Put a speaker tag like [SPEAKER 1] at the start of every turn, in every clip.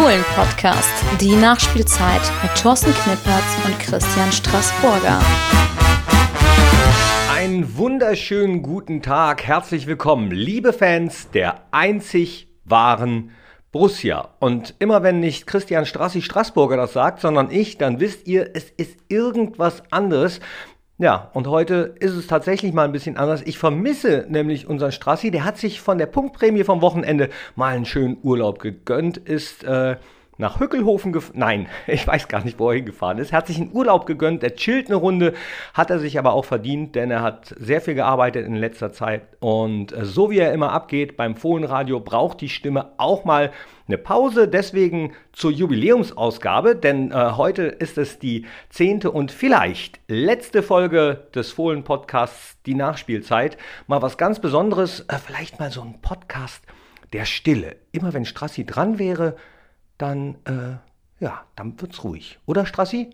[SPEAKER 1] Fohlen-Podcast, die Nachspielzeit mit Thorsten Knippertz und Christian Straßburger.
[SPEAKER 2] Einen wunderschönen guten Tag, herzlich willkommen, liebe Fans der einzig wahren Borussia. Und immer wenn nicht Christian Strassi Straßburger das sagt, sondern ich, dann wisst ihr, es ist irgendwas anderes. Ja, und heute ist es tatsächlich mal ein bisschen anders. Ich vermisse nämlich unseren Strassi. Der hat sich von der Punktprämie vom Wochenende mal einen schönen Urlaub gegönnt, ist äh, nach Hückelhofen gefahren. Nein, ich weiß gar nicht, wo er hingefahren ist. Er hat sich einen Urlaub gegönnt, er chillt eine Runde, hat er sich aber auch verdient, denn er hat sehr viel gearbeitet in letzter Zeit. Und äh, so wie er immer abgeht beim Fohlenradio, braucht die Stimme auch mal eine Pause. Deswegen zur Jubiläumsausgabe, denn äh, heute ist es die zehnte und vielleicht letzte Folge des Fohlen-Podcasts, die Nachspielzeit. Mal was ganz Besonderes, äh, vielleicht mal so ein Podcast der Stille. Immer wenn Strassi dran wäre, dann, äh, ja, dann wird's ruhig. Oder, Strassi?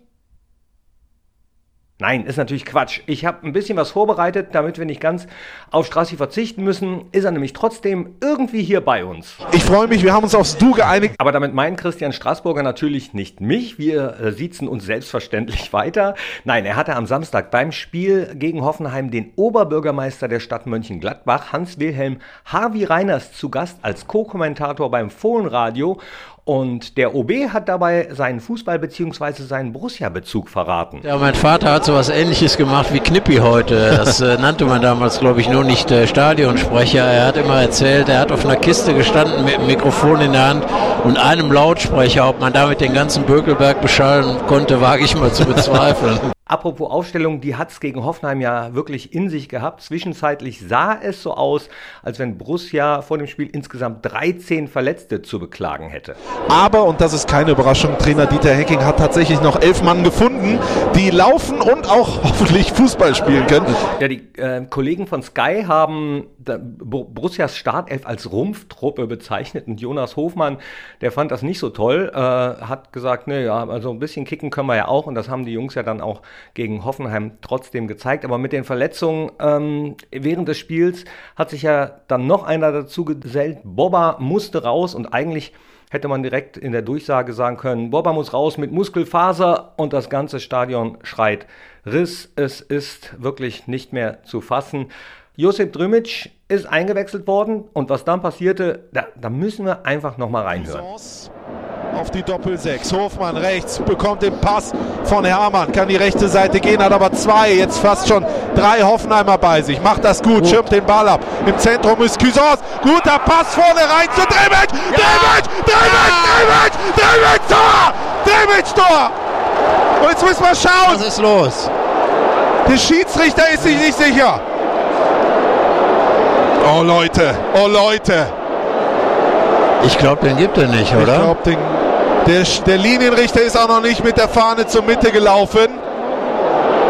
[SPEAKER 2] Nein, ist natürlich Quatsch. Ich habe ein bisschen was vorbereitet, damit wir nicht ganz auf Strassi verzichten müssen. Ist er nämlich trotzdem irgendwie hier bei uns.
[SPEAKER 3] Ich freue mich, wir haben uns aufs Du geeinigt.
[SPEAKER 2] Aber damit meint Christian Straßburger natürlich nicht mich. Wir äh, siezen uns selbstverständlich weiter. Nein, er hatte am Samstag beim Spiel gegen Hoffenheim den Oberbürgermeister der Stadt Mönchengladbach, Hans-Wilhelm Harvey Reiners, zu Gast als Co-Kommentator beim Fohlenradio. Und der OB hat dabei seinen Fußball- bzw. seinen Borussia-Bezug verraten.
[SPEAKER 4] Ja, mein Vater hat so was ähnliches gemacht wie Knippi heute. Das äh, nannte man damals, glaube ich, nur nicht äh, Stadionsprecher. Er hat immer erzählt, er hat auf einer Kiste gestanden mit dem Mikrofon in der Hand und einem Lautsprecher. Ob man damit den ganzen Bökelberg beschallen konnte, wage ich mal zu bezweifeln.
[SPEAKER 2] Apropos Aufstellung, die hat es gegen Hoffenheim ja wirklich in sich gehabt. Zwischenzeitlich sah es so aus, als wenn Borussia vor dem Spiel insgesamt 13 Verletzte zu beklagen hätte.
[SPEAKER 3] Aber, und das ist keine Überraschung, Trainer Dieter Hecking hat tatsächlich noch elf Mann gefunden, die laufen und auch hoffentlich Fußball spielen können.
[SPEAKER 2] Ja, die äh, Kollegen von Sky haben Borussias Startelf als Rumpftruppe bezeichnet und Jonas Hofmann, der fand das nicht so toll, äh, hat gesagt, ne, ja, also ein bisschen kicken können wir ja auch und das haben die Jungs ja dann auch gegen Hoffenheim trotzdem gezeigt. Aber mit den Verletzungen ähm, während des Spiels hat sich ja dann noch einer dazu gesellt. Boba musste raus und eigentlich hätte man direkt in der Durchsage sagen können, Boba muss raus mit Muskelfaser und das ganze Stadion schreit Riss. Es ist wirklich nicht mehr zu fassen. Josip Drümic ist eingewechselt worden und was dann passierte, da, da müssen wir einfach nochmal reinhören
[SPEAKER 3] auf die Doppel-6. Hofmann rechts bekommt den Pass von Hermann, kann die rechte Seite gehen, hat aber zwei, jetzt fast schon drei Hoffenheimer bei sich. Macht das gut, oh. schirmt den Ball ab. Im Zentrum ist Cusons. Guter Pass vorne rein zu Dremic. Ja. Dremic, Dremic, Dremic, Tor! Dremic, Tor! Und jetzt müssen wir schauen.
[SPEAKER 4] Was ist los?
[SPEAKER 3] Der Schiedsrichter ist sich nicht sicher. Oh Leute, oh Leute.
[SPEAKER 4] Ich glaube, den gibt er nicht, oder?
[SPEAKER 3] Ich glaube, den der, der Linienrichter ist auch noch nicht mit der Fahne zur Mitte gelaufen.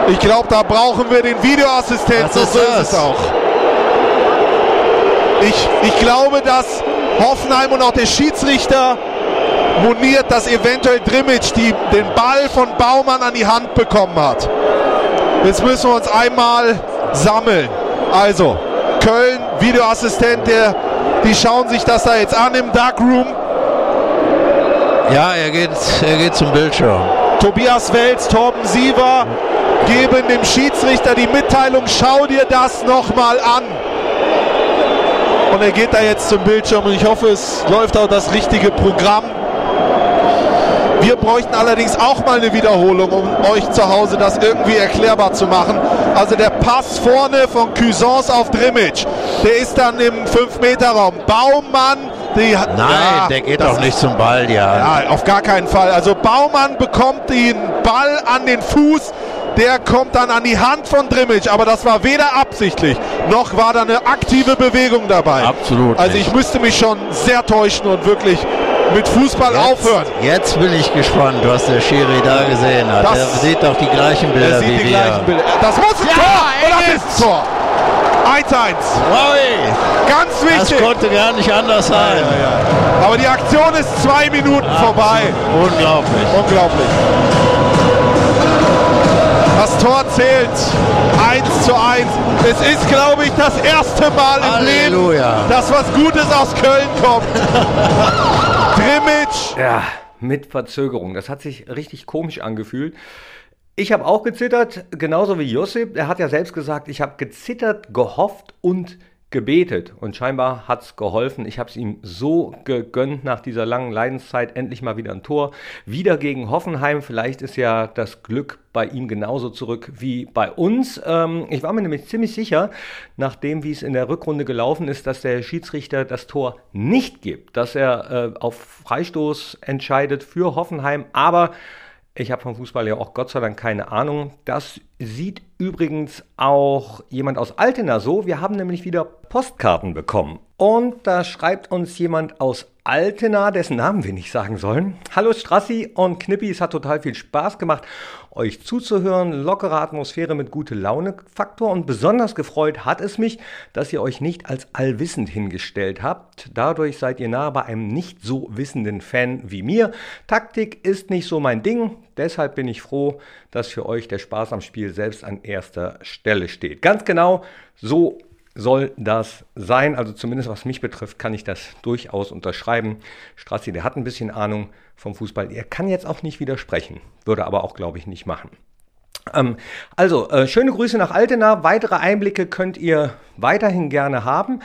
[SPEAKER 3] Ich glaube, da brauchen wir den Videoassistenten.
[SPEAKER 4] Ist so ist es auch.
[SPEAKER 3] Ich, ich glaube, dass Hoffenheim und auch der Schiedsrichter moniert, dass eventuell Drimmitsch die, den Ball von Baumann an die Hand bekommen hat. Jetzt müssen wir uns einmal sammeln. Also, Köln, Videoassistent, der, die schauen sich das da jetzt an im Darkroom.
[SPEAKER 4] Ja, er geht, er geht zum Bildschirm.
[SPEAKER 3] Tobias Welz, Torben Siever geben dem Schiedsrichter die Mitteilung, schau dir das nochmal an. Und er geht da jetzt zum Bildschirm und ich hoffe, es läuft auch das richtige Programm. Wir bräuchten allerdings auch mal eine Wiederholung, um euch zu Hause das irgendwie erklärbar zu machen. Also der Pass vorne von Cusons auf Drimmitsch, der ist dann im 5-Meter-Raum. Baumann
[SPEAKER 4] die hat, Nein, ja, der geht doch nicht zum Ball, ja.
[SPEAKER 3] Ja, auf gar keinen Fall. Also Baumann bekommt den Ball an den Fuß. Der kommt dann an die Hand von Drimmitsch, aber das war weder absichtlich, noch war da eine aktive Bewegung dabei.
[SPEAKER 4] Absolut.
[SPEAKER 3] Also ich müsste mich schon sehr täuschen und wirklich mit Fußball
[SPEAKER 4] jetzt,
[SPEAKER 3] aufhören.
[SPEAKER 4] Jetzt bin ich gespannt, was der Schiri da gesehen hat. Das, er sieht doch die gleichen Bilder wie wir.
[SPEAKER 3] Bilder. Das muss ein ja, Tor! Oder das ist ein Tor! 1-1. Ganz wichtig.
[SPEAKER 4] Das konnte gar nicht anders sein. Ja, ja,
[SPEAKER 3] ja. Aber die Aktion ist zwei Minuten Absolut. vorbei.
[SPEAKER 4] Unglaublich.
[SPEAKER 3] Unglaublich. Das Tor zählt 1 zu 1. Es ist, glaube ich, das erste Mal im
[SPEAKER 4] Halleluja.
[SPEAKER 3] Leben, dass was Gutes aus Köln kommt. Drimmitsch.
[SPEAKER 2] Ja, mit Verzögerung. Das hat sich richtig komisch angefühlt. Ich habe auch gezittert, genauso wie Josip. Er hat ja selbst gesagt, ich habe gezittert, gehofft und gebetet. Und scheinbar hat es geholfen. Ich habe es ihm so gegönnt nach dieser langen Leidenszeit. Endlich mal wieder ein Tor. Wieder gegen Hoffenheim. Vielleicht ist ja das Glück bei ihm genauso zurück wie bei uns. Ähm, ich war mir nämlich ziemlich sicher, nachdem wie es in der Rückrunde gelaufen ist, dass der Schiedsrichter das Tor nicht gibt. Dass er äh, auf Freistoß entscheidet für Hoffenheim. Aber ich habe vom Fußball ja auch Gott sei Dank keine Ahnung. Das sieht übrigens auch jemand aus Altena so. Wir haben nämlich wieder Postkarten bekommen. Und da schreibt uns jemand aus Altena, dessen Namen wir nicht sagen sollen. Hallo Strassi und Knippi, es hat total viel Spaß gemacht, euch zuzuhören. Lockere Atmosphäre mit gute Laune Faktor und besonders gefreut hat es mich, dass ihr euch nicht als allwissend hingestellt habt. Dadurch seid ihr nah bei einem nicht so wissenden Fan wie mir. Taktik ist nicht so mein Ding, deshalb bin ich froh, dass für euch der Spaß am Spiel selbst an erster Stelle steht. Ganz genau so soll das sein. Also zumindest was mich betrifft, kann ich das durchaus unterschreiben. Strassi, der hat ein bisschen Ahnung vom Fußball. Er kann jetzt auch nicht widersprechen, würde aber auch, glaube ich, nicht machen. Ähm, also, äh, schöne Grüße nach Altena. Weitere Einblicke könnt ihr weiterhin gerne haben.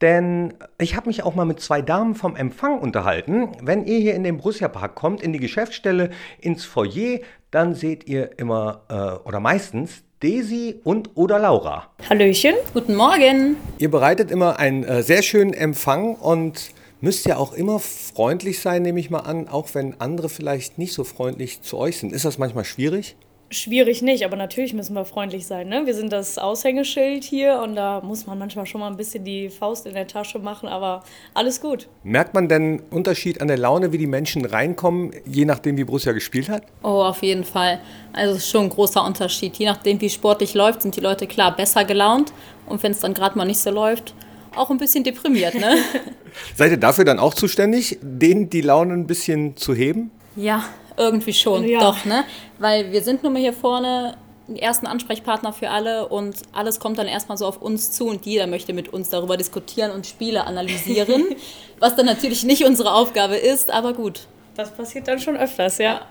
[SPEAKER 2] Denn ich habe mich auch mal mit zwei Damen vom Empfang unterhalten. Wenn ihr hier in den Borussia Park kommt, in die Geschäftsstelle, ins Foyer, dann seht ihr immer äh, oder meistens Desi und oder Laura.
[SPEAKER 5] Hallöchen.
[SPEAKER 1] Guten Morgen.
[SPEAKER 2] Ihr bereitet immer einen äh, sehr schönen Empfang und müsst ja auch immer freundlich sein, nehme ich mal an, auch wenn andere vielleicht nicht so freundlich zu euch sind. Ist das manchmal schwierig?
[SPEAKER 5] Schwierig nicht, aber natürlich müssen wir freundlich sein. Ne? Wir sind das Aushängeschild hier und da muss man manchmal schon mal ein bisschen die Faust in der Tasche machen, aber alles gut.
[SPEAKER 2] Merkt man denn Unterschied an der Laune, wie die Menschen reinkommen, je nachdem, wie Borussia gespielt hat?
[SPEAKER 1] Oh, auf jeden Fall. Also es ist schon ein großer Unterschied. Je nachdem, wie sportlich läuft, sind die Leute klar besser gelaunt und wenn es dann gerade mal nicht so läuft, auch ein bisschen deprimiert. Ne?
[SPEAKER 2] Seid ihr dafür dann auch zuständig, denen die Laune ein bisschen zu heben?
[SPEAKER 1] Ja, irgendwie schon,
[SPEAKER 5] Ja.
[SPEAKER 1] doch, ne? Weil wir sind nun mal hier vorne ersten Ansprechpartner für alle und alles kommt dann erstmal so auf uns zu und jeder möchte mit uns darüber diskutieren und Spiele analysieren, was dann natürlich nicht unsere Aufgabe ist, aber gut.
[SPEAKER 5] Das passiert dann schon öfters, ja.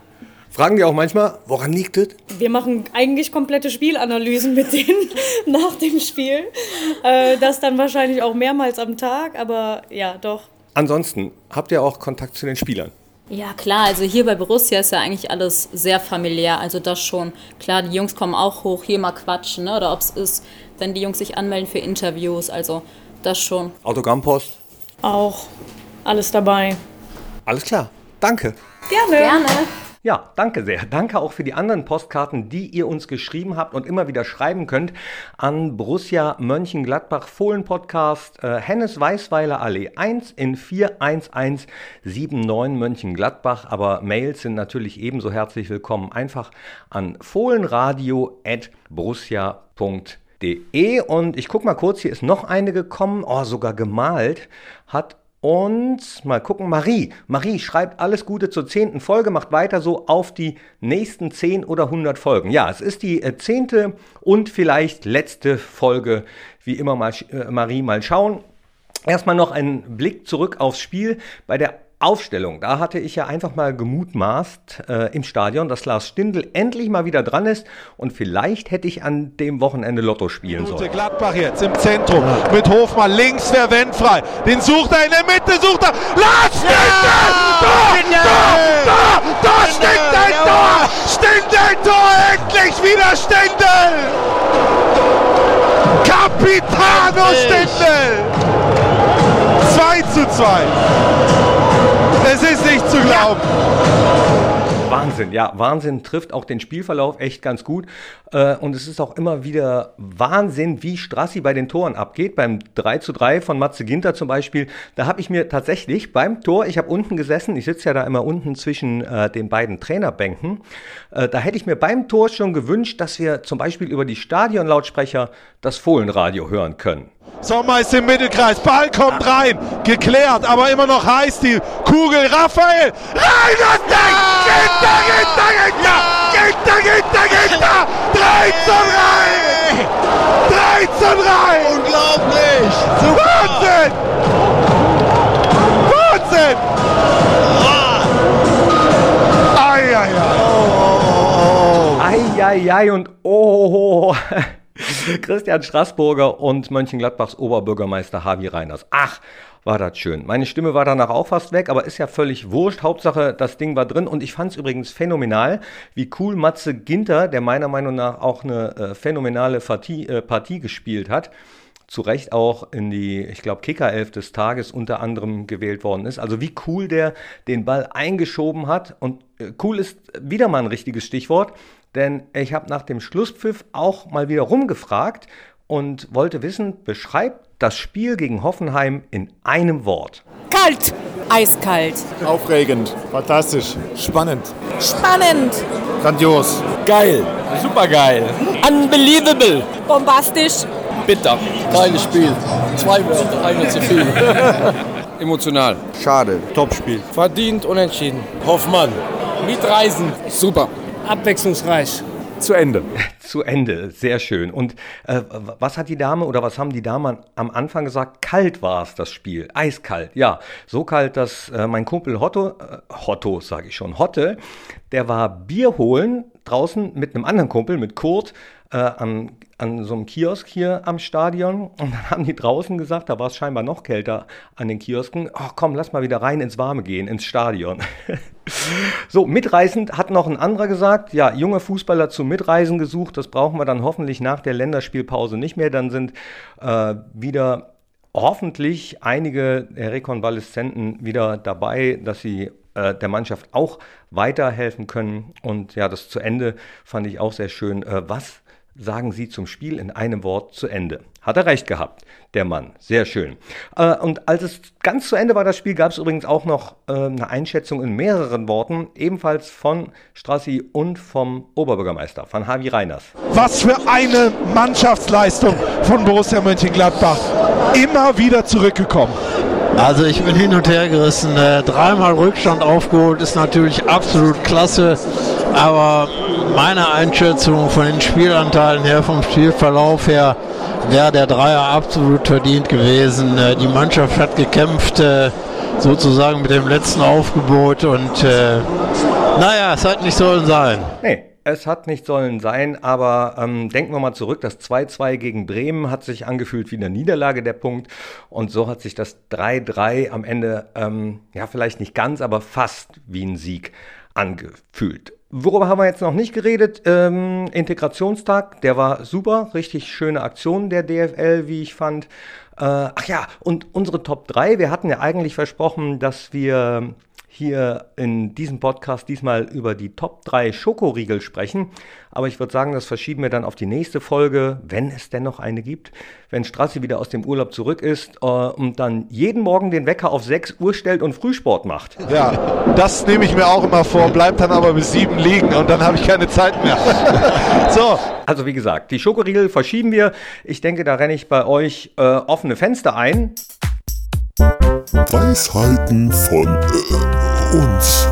[SPEAKER 2] Fragen die auch manchmal, woran liegt es?
[SPEAKER 5] Wir machen eigentlich komplette Spielanalysen mit denen nach dem Spiel. Äh, das dann wahrscheinlich auch mehrmals am Tag, aber ja, doch.
[SPEAKER 2] Ansonsten, habt ihr auch Kontakt zu den Spielern?
[SPEAKER 1] Ja, klar, also hier bei Borussia ist ja eigentlich alles sehr familiär, also das schon. Klar, die Jungs kommen auch hoch, hier mal quatschen, ne? oder ob es ist, wenn die Jungs sich anmelden für Interviews, also das schon.
[SPEAKER 2] Autogrammpost?
[SPEAKER 5] Auch alles dabei.
[SPEAKER 2] Alles klar. Danke.
[SPEAKER 5] Gerne.
[SPEAKER 1] Gerne.
[SPEAKER 2] Ja, danke sehr. Danke auch für die anderen Postkarten, die ihr uns geschrieben habt und immer wieder schreiben könnt an Borussia Mönchengladbach Fohlen Podcast äh, Hennes Weißweiler Allee 1 in 41179 Mönchengladbach. Aber Mails sind natürlich ebenso herzlich willkommen. Einfach an fohlenradio.borussia.de und ich gucke mal kurz, hier ist noch eine gekommen, oh, sogar gemalt, hat und mal gucken, Marie. Marie schreibt alles Gute zur zehnten Folge, macht weiter so auf die nächsten zehn oder hundert Folgen. Ja, es ist die äh, zehnte und vielleicht letzte Folge. Wie immer mal, äh, Marie, mal schauen. Erstmal noch ein Blick zurück aufs Spiel. Bei der Aufstellung, da hatte ich ja einfach mal gemutmaßt äh, im Stadion, dass Lars Stindl endlich mal wieder dran ist und vielleicht hätte ich an dem Wochenende Lotto spielen sollen.
[SPEAKER 3] Gladbach jetzt im Zentrum mit Hofmann links wer Wendt frei. Den sucht er in der Mitte, sucht er. Lars Stindl! Tor! Tor! Tor! Tor! Stindl! Tor! Stindl! Tor! Endlich wieder Stindl! Capitano Stindl! 2 zu 2. Es ist nicht zu glauben.
[SPEAKER 2] Wahnsinn, ja, Wahnsinn trifft auch den Spielverlauf echt ganz gut. Äh, und es ist auch immer wieder Wahnsinn, wie Strassi bei den Toren abgeht. Beim 3 zu 3 von Matze Ginter zum Beispiel, da habe ich mir tatsächlich beim Tor, ich habe unten gesessen, ich sitze ja da immer unten zwischen äh, den beiden Trainerbänken, äh, da hätte ich mir beim Tor schon gewünscht, dass wir zum Beispiel über die Stadionlautsprecher das Fohlenradio hören können.
[SPEAKER 3] Sommer ist im Mittelkreis, Ball kommt rein, geklärt, aber immer noch heiß die Kugel. Raphael, rein das Ding! Gitter, Gitter, Gitter! Gitter, Gitter, Gitter! 3 zu 3! 3 zu 3!
[SPEAKER 6] Unglaublich! Super.
[SPEAKER 3] Wahnsinn! Wahnsinn! Eieiei! Ah.
[SPEAKER 2] Eieiei ei, ei, ei und oh! oh, oh, oh. Christian Straßburger und Mönchengladbachs Oberbürgermeister Harvey Reiners. Ach, war das schön. Meine Stimme war danach auch fast weg, aber ist ja völlig wurscht. Hauptsache, das Ding war drin und ich fand es übrigens phänomenal, wie cool Matze Ginter, der meiner Meinung nach auch eine äh, phänomenale Partie, äh, Partie gespielt hat, zu Recht auch in die, ich glaube, Kickerelf des Tages unter anderem gewählt worden ist. Also wie cool der den Ball eingeschoben hat. Und äh, cool ist wieder mal ein richtiges Stichwort, denn ich habe nach dem Schlusspfiff auch mal wieder rumgefragt und wollte wissen, beschreibt das Spiel gegen Hoffenheim in einem Wort.
[SPEAKER 6] Kalt. Eiskalt.
[SPEAKER 7] Aufregend. Fantastisch. Spannend.
[SPEAKER 6] Spannend.
[SPEAKER 7] Grandios.
[SPEAKER 8] Geil. Supergeil.
[SPEAKER 6] Unbelievable. Bombastisch.
[SPEAKER 8] Bitter.
[SPEAKER 9] Geiles Spiel. Zwei Wörter, eine zu viel.
[SPEAKER 8] Emotional.
[SPEAKER 7] Schade. Topspiel.
[SPEAKER 8] Verdient unentschieden.
[SPEAKER 9] Hoffmann.
[SPEAKER 8] Mitreisen. Super.
[SPEAKER 9] Abwechslungsreich.
[SPEAKER 7] Zu Ende.
[SPEAKER 2] Zu Ende, sehr schön. Und äh, was hat die Dame oder was haben die Damen am Anfang gesagt? Kalt war es, das Spiel. Eiskalt, ja. So kalt, dass äh, mein Kumpel Hotto, äh, Hotto sage ich schon, Hotte, der war Bier holen draußen mit einem anderen Kumpel, mit Kurt, äh, an, an so einem Kiosk hier am Stadion. Und dann haben die draußen gesagt, da war es scheinbar noch kälter an den Kiosken. Oh komm, lass mal wieder rein ins Warme gehen, ins Stadion. so, mitreißend hat noch ein anderer gesagt, ja, junge Fußballer zum Mitreisen gesucht. Das brauchen wir dann hoffentlich nach der Länderspielpause nicht mehr. Dann sind äh, wieder hoffentlich einige Rekonvaleszenten wieder dabei, dass sie äh, der Mannschaft auch weiterhelfen können. Und ja, das zu Ende fand ich auch sehr schön. Äh, was sagen Sie zum Spiel in einem Wort zu Ende? Hat er recht gehabt, der Mann. Sehr schön. Äh, und als es ganz zu Ende war, das Spiel, gab es übrigens auch noch äh, eine Einschätzung in mehreren Worten, ebenfalls von Strassi und vom Oberbürgermeister, von Harvey Reiners.
[SPEAKER 3] Was für eine Mannschaftsleistung von Borussia Mönchengladbach. Immer wieder zurückgekommen.
[SPEAKER 4] Also ich bin hin und her gerissen. Äh, dreimal Rückstand aufgeholt ist natürlich absolut klasse. Aber meine Einschätzung von den Spielanteilen her, vom Spielverlauf her, wäre der Dreier absolut verdient gewesen. Äh, die Mannschaft hat gekämpft, äh, sozusagen mit dem letzten Aufgebot und äh, naja, es hat nicht sollen sein.
[SPEAKER 2] Nee, es hat nicht sollen sein, aber ähm, denken wir mal zurück, das 2-2 gegen Bremen hat sich angefühlt wie eine Niederlage der Punkt und so hat sich das 3-3 am Ende, ähm, ja vielleicht nicht ganz, aber fast wie ein Sieg angefühlt. Worüber haben wir jetzt noch nicht geredet? Ähm, Integrationstag, der war super, richtig schöne Aktion der DFL, wie ich fand. Äh, ach ja, und unsere Top 3, wir hatten ja eigentlich versprochen, dass wir hier in diesem Podcast diesmal über die Top 3 Schokoriegel sprechen. Aber ich würde sagen, das verschieben wir dann auf die nächste Folge, wenn es denn noch eine gibt. Wenn Strassi wieder aus dem Urlaub zurück ist äh, und dann jeden Morgen den Wecker auf 6 Uhr stellt und Frühsport macht.
[SPEAKER 3] Ja, das nehme ich mir auch immer vor, bleibt dann aber bis 7 liegen und dann habe ich keine Zeit mehr.
[SPEAKER 2] so. Also wie gesagt, die Schokoriegel verschieben wir. Ich denke, da renne ich bei euch äh, offene Fenster ein.
[SPEAKER 10] Weisheiten von äh, uns.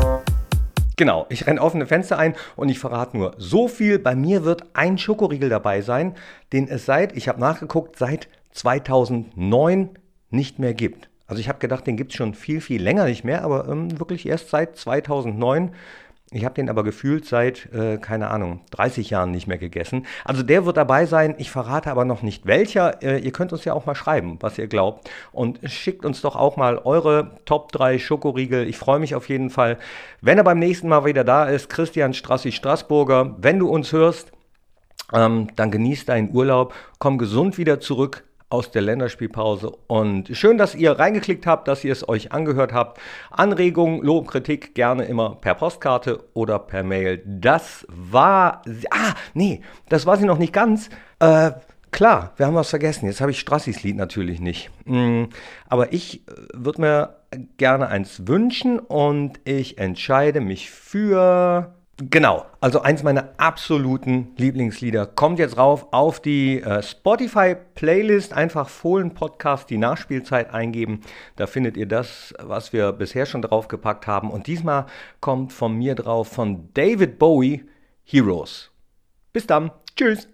[SPEAKER 2] Genau, ich renne offene Fenster ein und ich verrate nur so viel. Bei mir wird ein Schokoriegel dabei sein, den es seit, ich habe nachgeguckt, seit 2009 nicht mehr gibt. Also ich habe gedacht, den gibt es schon viel, viel länger nicht mehr, aber ähm, wirklich erst seit 2009 ich habe den aber gefühlt seit, äh, keine Ahnung, 30 Jahren nicht mehr gegessen. Also der wird dabei sein. Ich verrate aber noch nicht welcher. Äh, ihr könnt uns ja auch mal schreiben, was ihr glaubt. Und schickt uns doch auch mal eure Top 3 Schokoriegel. Ich freue mich auf jeden Fall, wenn er beim nächsten Mal wieder da ist. Christian Strassi Straßburger. Wenn du uns hörst, ähm, dann genieß deinen Urlaub. Komm gesund wieder zurück aus der Länderspielpause. Und schön, dass ihr reingeklickt habt, dass ihr es euch angehört habt. Anregungen, Lob, Kritik gerne immer per Postkarte oder per Mail. Das war. Ah, nee, das war sie noch nicht ganz. Äh, klar, wir haben was vergessen. Jetzt habe ich Strassis Lied natürlich nicht. Mm, aber ich äh, würde mir gerne eins wünschen und ich entscheide mich für. Genau, also eins meiner absoluten Lieblingslieder kommt jetzt rauf auf die äh, Spotify-Playlist. Einfach Fohlen-Podcast, die Nachspielzeit eingeben. Da findet ihr das, was wir bisher schon draufgepackt haben. Und diesmal kommt von mir drauf von David Bowie Heroes. Bis dann. Tschüss.